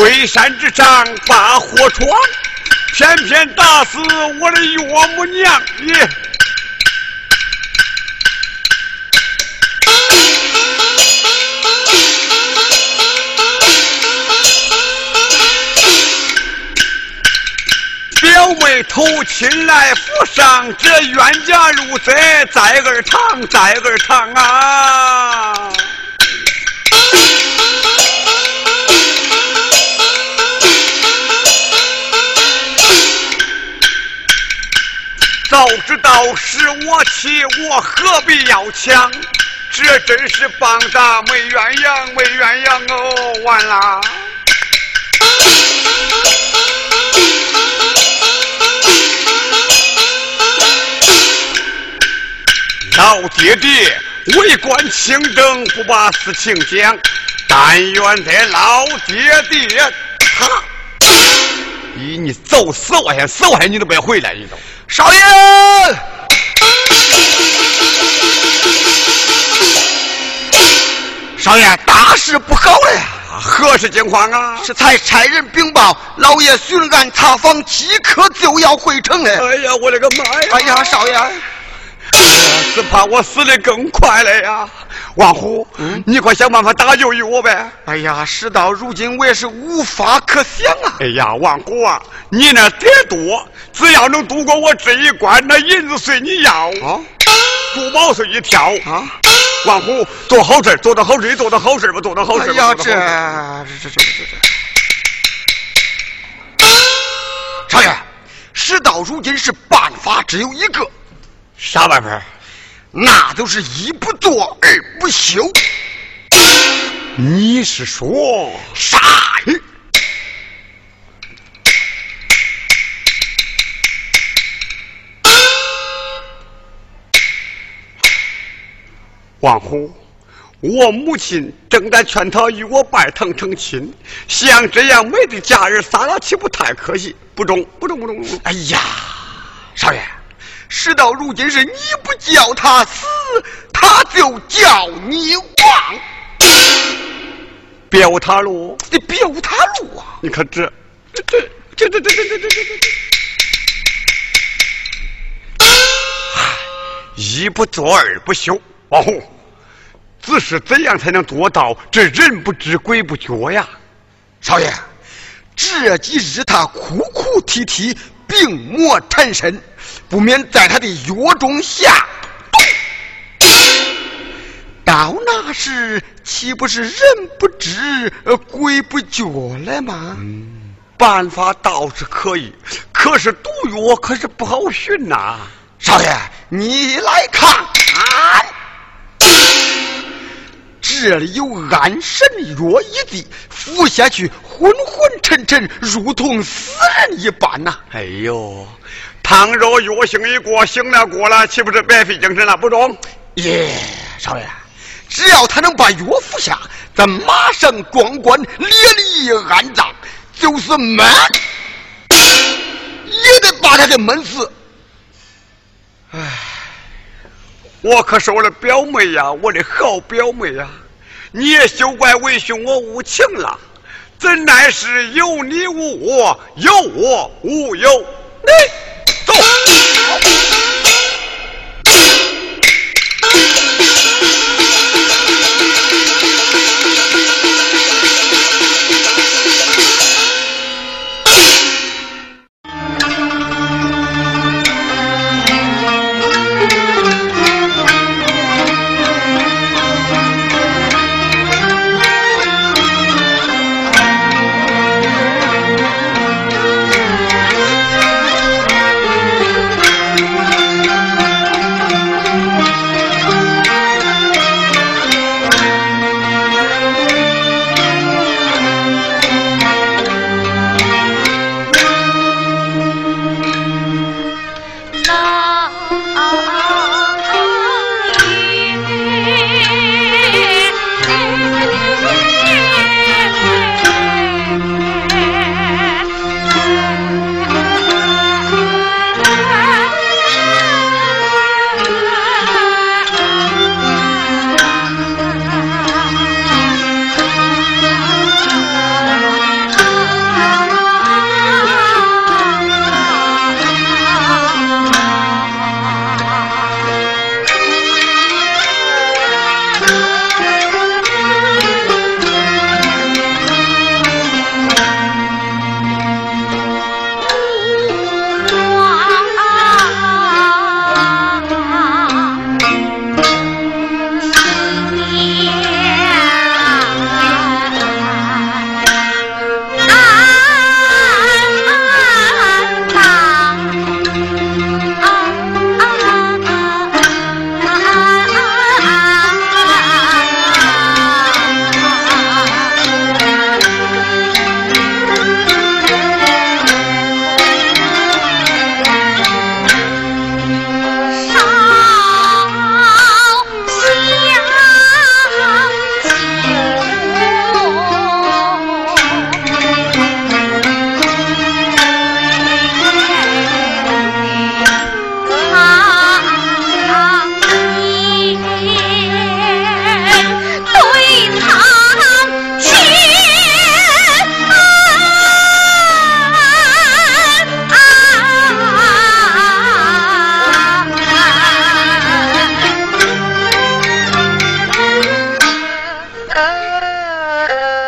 龟山之上把火闯，偏偏打死我的岳母娘耶！表妹投亲来府上，这冤家路窄在儿堂，在儿堂啊！早知道是我妻，我何必要抢？这真是棒打没鸳鸯，没鸳鸯哦！完啦。老爹爹，为官清正，不把事情讲。但愿得老爹爹他，咦，你走死我先，死我先，你都别回来，你都。少爷，少爷，大事不好了呀！何事惊慌啊？是才差人禀报，老爷巡案查访，即刻就要回城了。哎呀，我的个妈呀！哎呀，少爷。只怕我死的更快了呀！王虎，嗯，你快想办法搭救于我呗！哎呀，事到如今，我也是无法可想啊！哎呀，王虎啊，你那点多，只要能度过我这一关，那银子随你要啊，珠宝随你挑啊！王虎，做好事，做的好事，做的好事吧，做的好事。哎呀，这这这这这这，少爷，事到如今是办法只有一个，啥办法？那都是一不做二不休。你是说啥？王虎，我母亲正在劝他与我拜堂成亲，像这样美的佳人撒拉岂不太可惜？不中，不中，不中！哎呀，少爷。事到如今，是你不叫他死，他就叫你亡。表他路，你表他路啊！你看这，这，这，这，这，这，这，这，这，这，一不做二不休。王虎，只是怎样才能做到这人不知鬼不觉呀？少爷，这几日他哭哭啼啼，病魔缠身。不免在他的药中下毒，到那时岂不是人不知鬼不觉了吗？嗯，办法倒是可以，可是毒药可是不好寻呐。少爷，你来看，这里有安神药一滴，服下去昏昏沉沉，如同死人一般呐。哎呦！倘若药性一过，醒了过了，岂不是白费精神了？不中？耶，少爷，只要他能把药服下，咱马上光官列立安葬，就是闷，也得把他给闷死。唉，我可是我的表妹呀，我的好表妹呀！你也休怪为兄我无情了，怎奈是有你无我，有我无有你。ആ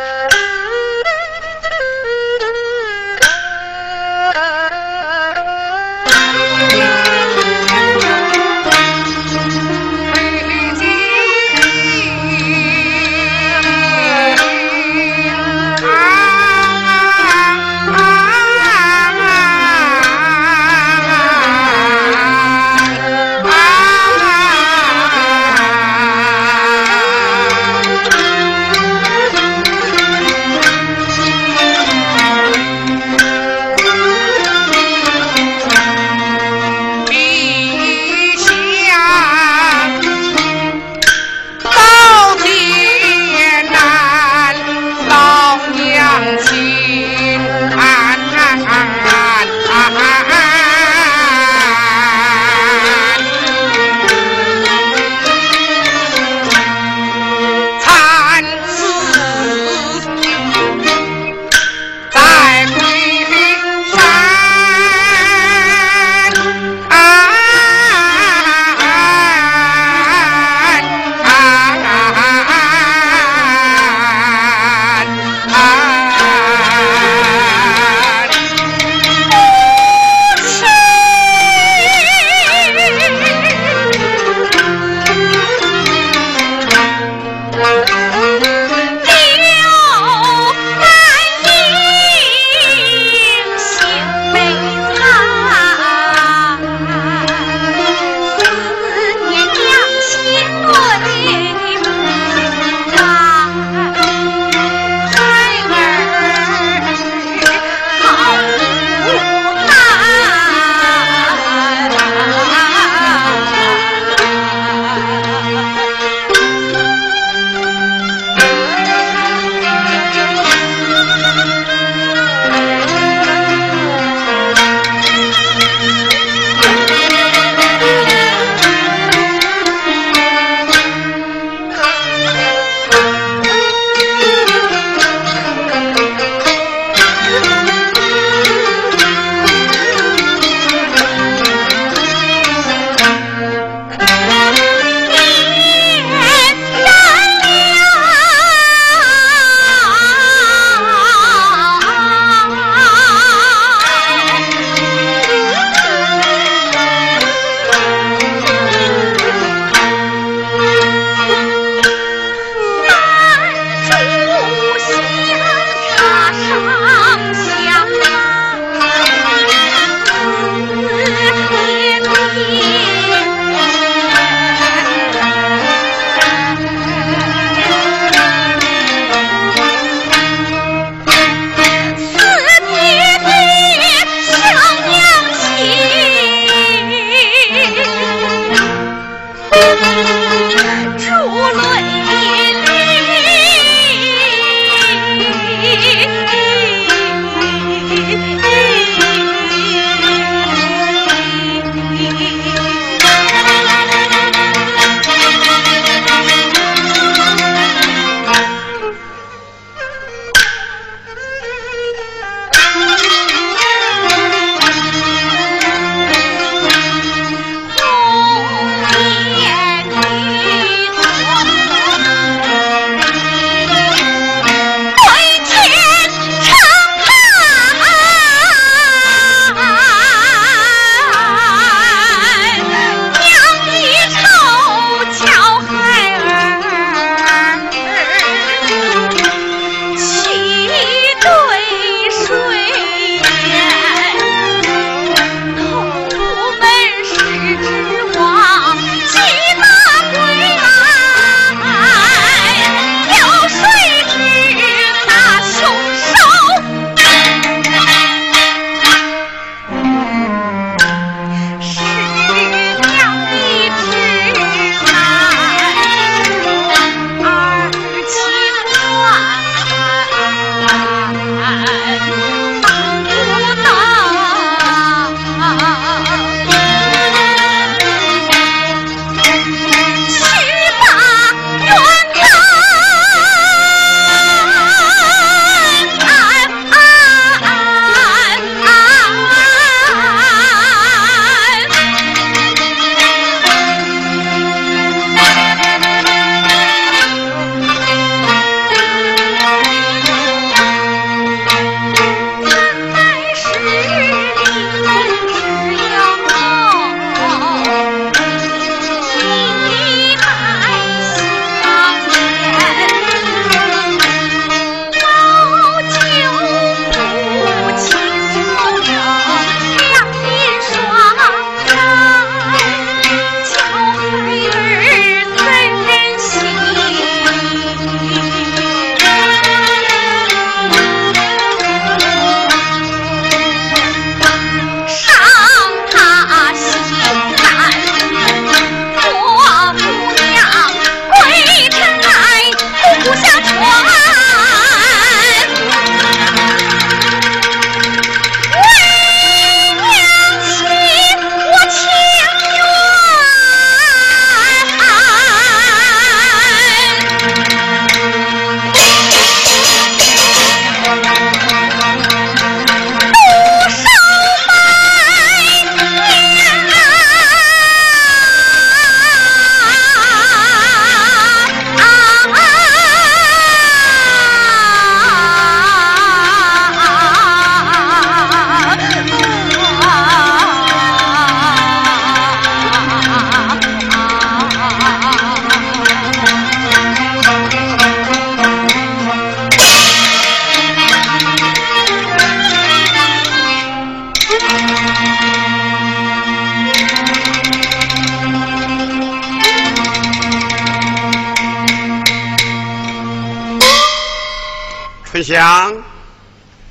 春香，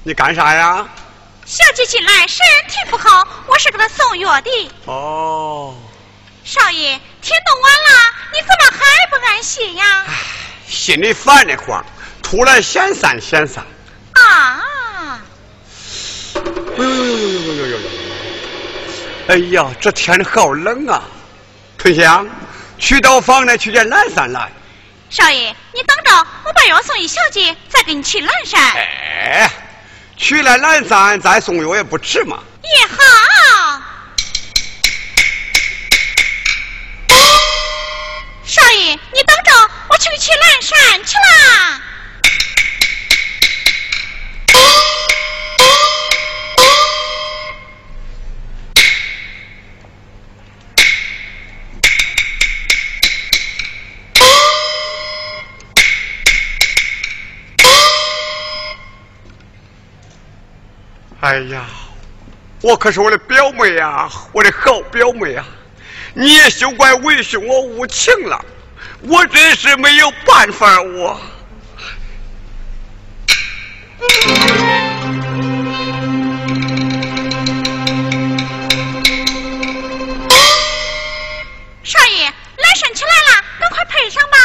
你干啥呀？小姐进来身体不好，我是给她送药的。哦。少爷，天都晚了，你怎么还不安心呀？心里烦得慌，出来闲散闲散。啊！哎呦呦呦呦呦呦呦！哎呀，这天好冷啊！春香，去到房内去见蓝衫来。少爷，你等着，我把药送一小姐，再给你去南山。哎，去了南山再送药也不迟嘛。也好。少爷，你等着，我去去南山去啦。哎呀，我可是我的表妹呀，我的好表妹啊！你也休怪为兄我无情了，我真是没有办法，我。少爷，来神起来了，赶快配上吧。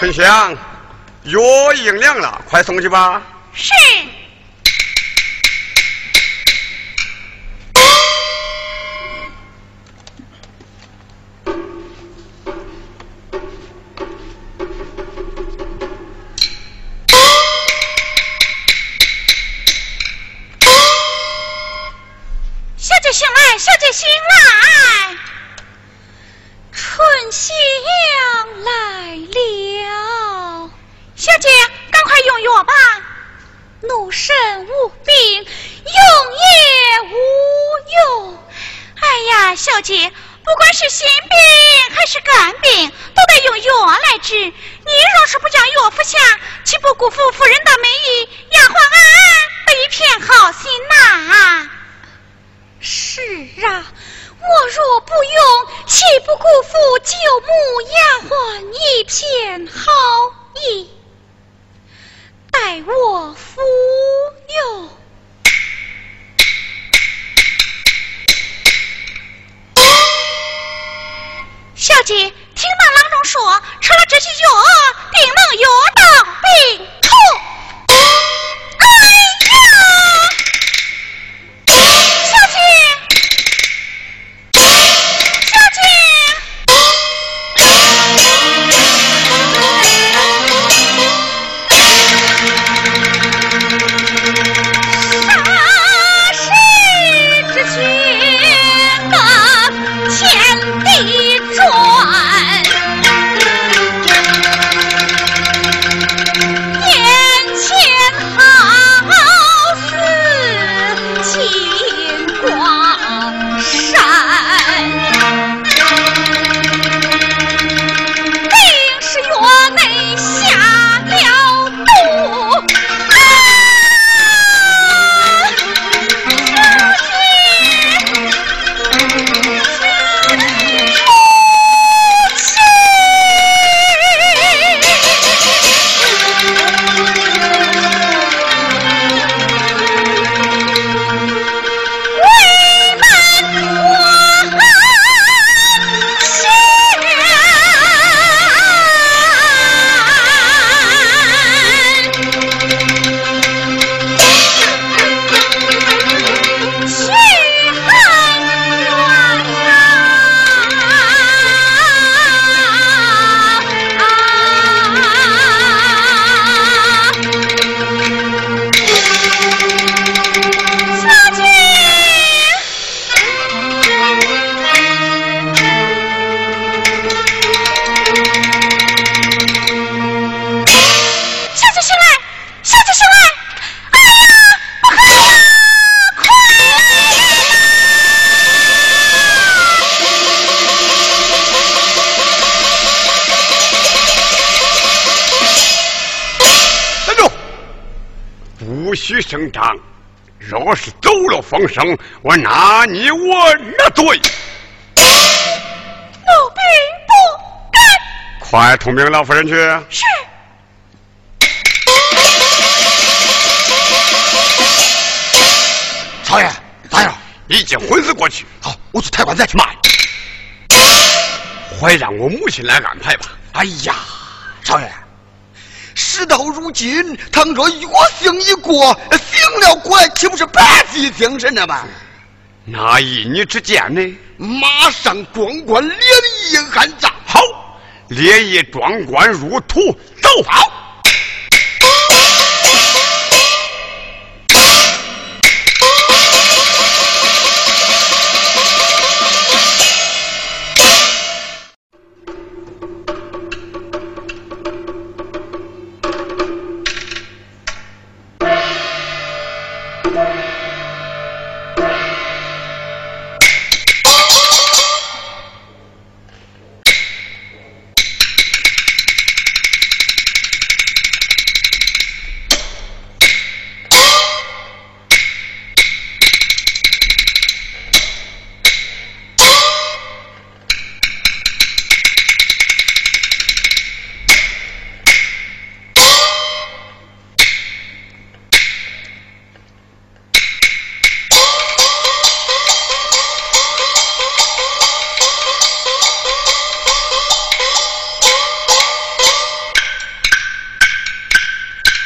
春香。药应凉了，快送去吧。我服用。小姐，听那郎中说，吃了这些药，定能药到病我拿你我那罪。奴婢不敢，快快通禀老夫人去。是。少爷，大人，已经昏死过去。好，我去抬棺材。慢，还让我母亲来安排吧。哎呀，少爷，事到如今，倘若药性一过，醒了过来，岂不是白费精神了吗？那依你之见呢？马上装官连夜安葬。好，连夜装官入土，走。好。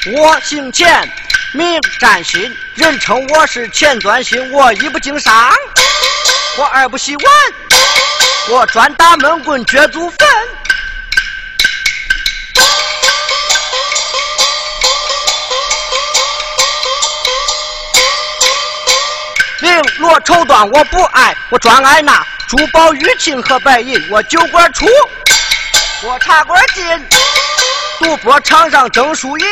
我姓钱，名占新，人称我是钱钻心。我一不经商，我二不洗碗，我专打闷棍掘祖坟。绫罗绸缎我不爱，我专爱那珠宝玉器和白银。我酒馆出，我茶馆进。赌博场上争输赢，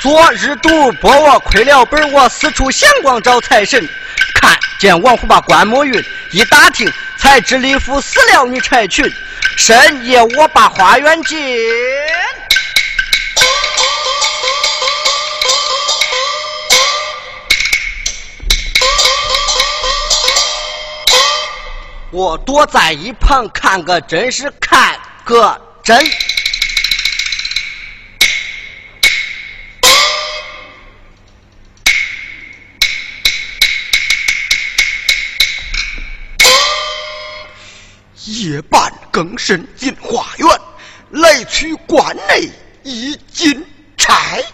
昨日赌博我亏了本，我四处闲逛找财神，看见王虎把关木云，一打听才知李府死了女柴群，深夜我把花园进。我躲在一旁看个真是看个真。夜半更深进花园，来取关内一金钗。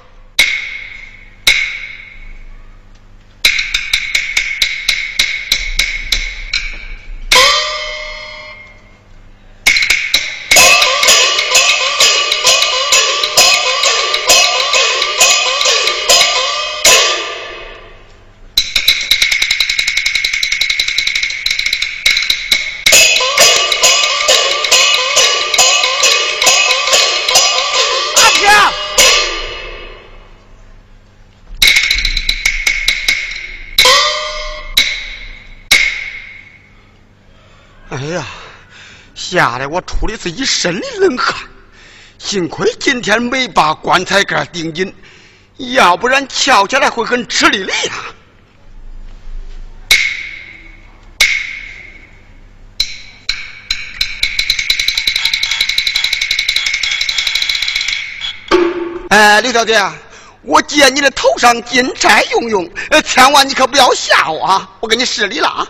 吓得我出的是一身的冷汗，幸亏今天没把棺材盖钉紧，要不然翘起来会很吃力的呀。哎，刘小姐，我借你的头上金钗用用，千万你可不要吓我啊！我给你施礼了啊。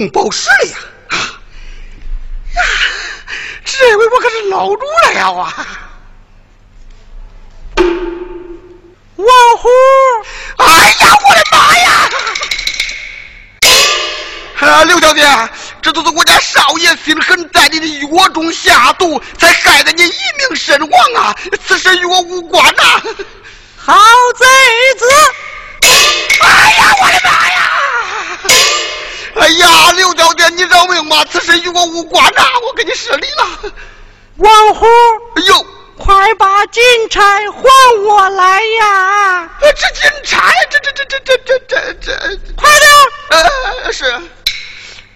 红宝石了呀！啊呀，这回我可是捞住了啊！王虎，哎呀，我的妈呀！啊，刘小姐，这都是我家少爷心狠，在你的药中下毒，才害得你一命身亡啊！此事与我无关呐！好贼子！哎呀，我的妈呀！哎呀，刘小姐，你饶命吧，此事与我无关呐，我给你失礼了。王虎，哎呦，快把金钗还我来呀！这金钗，这这这这这这这这，快点！呃，是，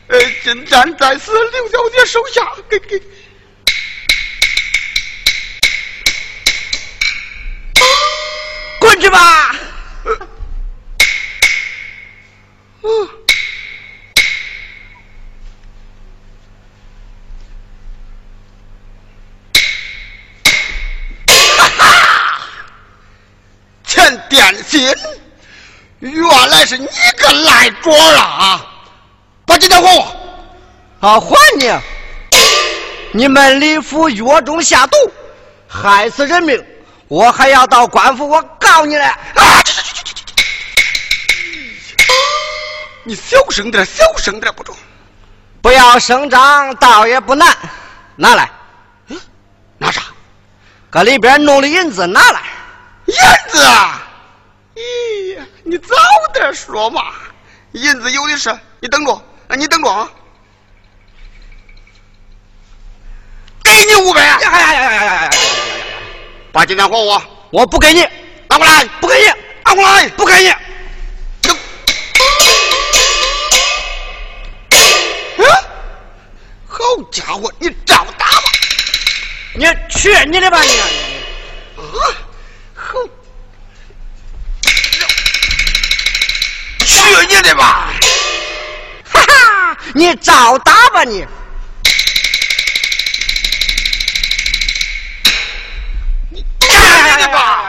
呃，金簪在此刘小姐手下，给给。滚去吧！嗯。哈哈，欠点心，原来是你个赖儿啊！把金条还我！啊，还你！你们李府药中下毒，害死人命，我还要到官府，我告你嘞！啊！去去去去去！你小声点，小声点不中。不要声张，倒也不难。拿来。嗯，拿啥？搁里边弄的银子拿来。银子啊！咦，你早点说嘛，银子有的是，你等着，你等着啊，给你五百。哎呀呀呀呀呀呀！把金蛋还我，我不给你，拿过来，不给你，拿过来，不给你。好家伙，你仗打吧！你去你的吧你！啊！你的吧！哈哈，你找打吧你！去你的吧！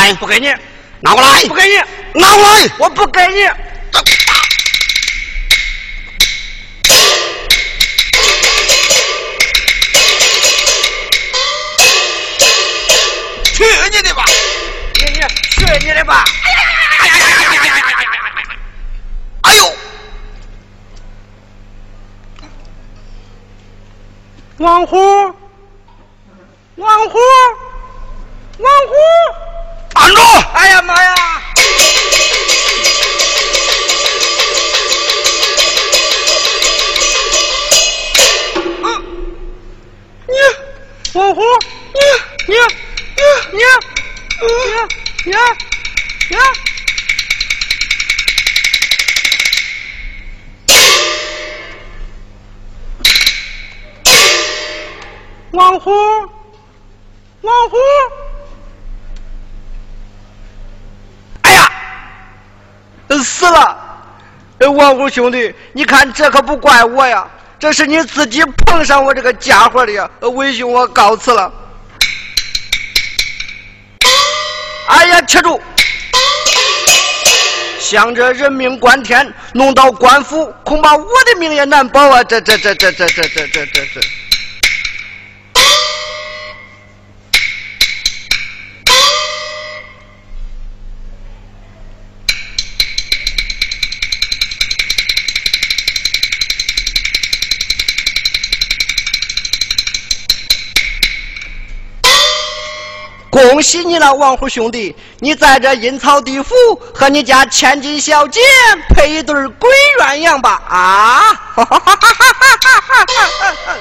来！不给你，拿过来！不给你，拿过来！我不给你！去你的吧！你你去你的吧！哎呀呀呀呀呀呀呀呀呀呀！哎呦！王虎，王虎，王虎！哎呀妈呀！你王红，你你你你你你你。王红，王红。死了！王虎兄弟，你看这可不怪我呀，这是你自己碰上我这个家伙的呀！为兄，我告辞了。哎呀，吃住！想着人命关天，弄到官府，恐怕我的命也难保啊！这这这这这这这这这这。恭喜你了，王虎兄弟！你在这阴曹地府和你家千金小姐配一对鬼鸳鸯吧！啊！哈哈哈哈哈！哈！哈！哈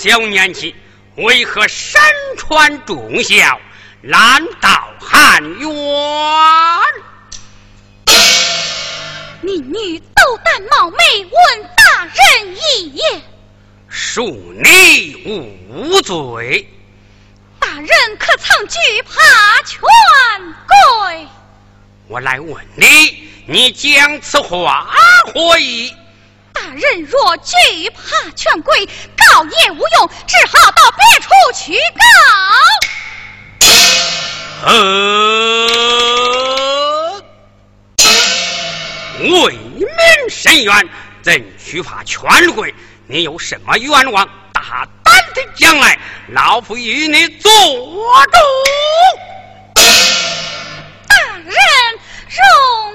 小年纪，为何身穿重孝？难道汉冤？你女斗胆冒昧问大人一言，恕你无罪。大人可曾惧怕权贵？我来问你，你讲此话何意？大人若惧怕权贵，告也无用，只好到别处去告。呃，为民伸冤，怎惧怕权贵？你有什么冤枉？大胆的讲来，老夫与你做主。大人容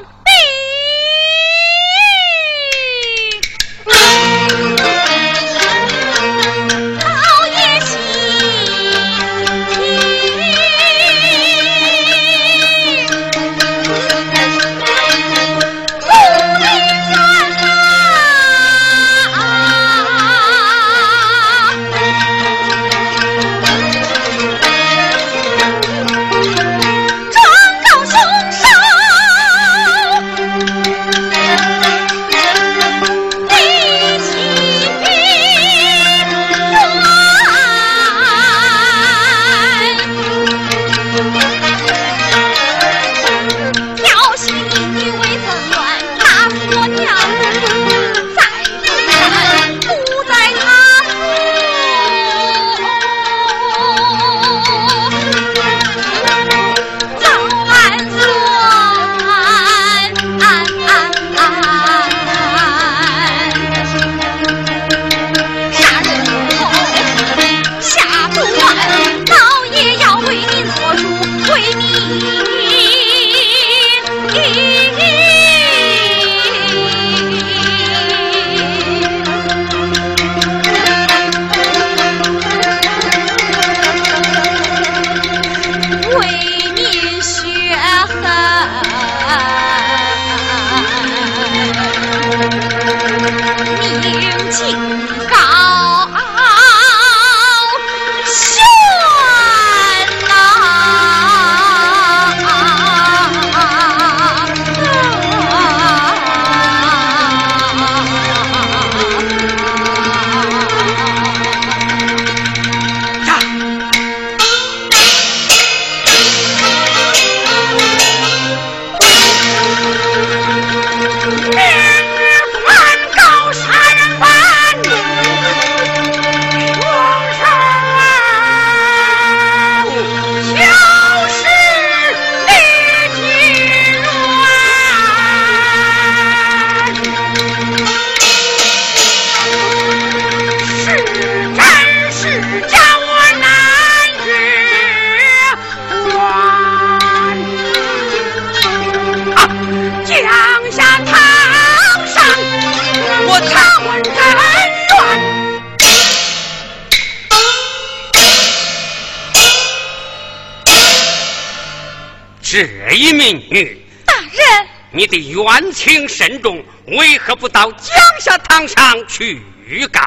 你的冤情深重，为何不到江夏堂上去告？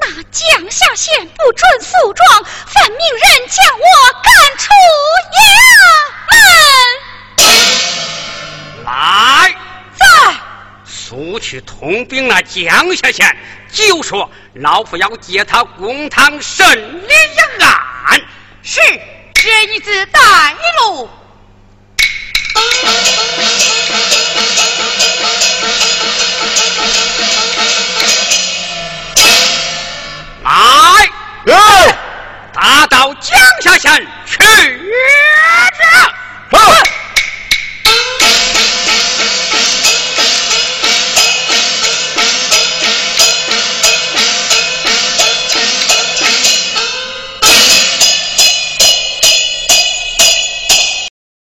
那那江夏县不准诉状，犯命人将我赶出衙门。来，在速去通禀那江夏县，就说老夫要接他公堂审理一案。是，这一子带路。来哟打到江夏县去啊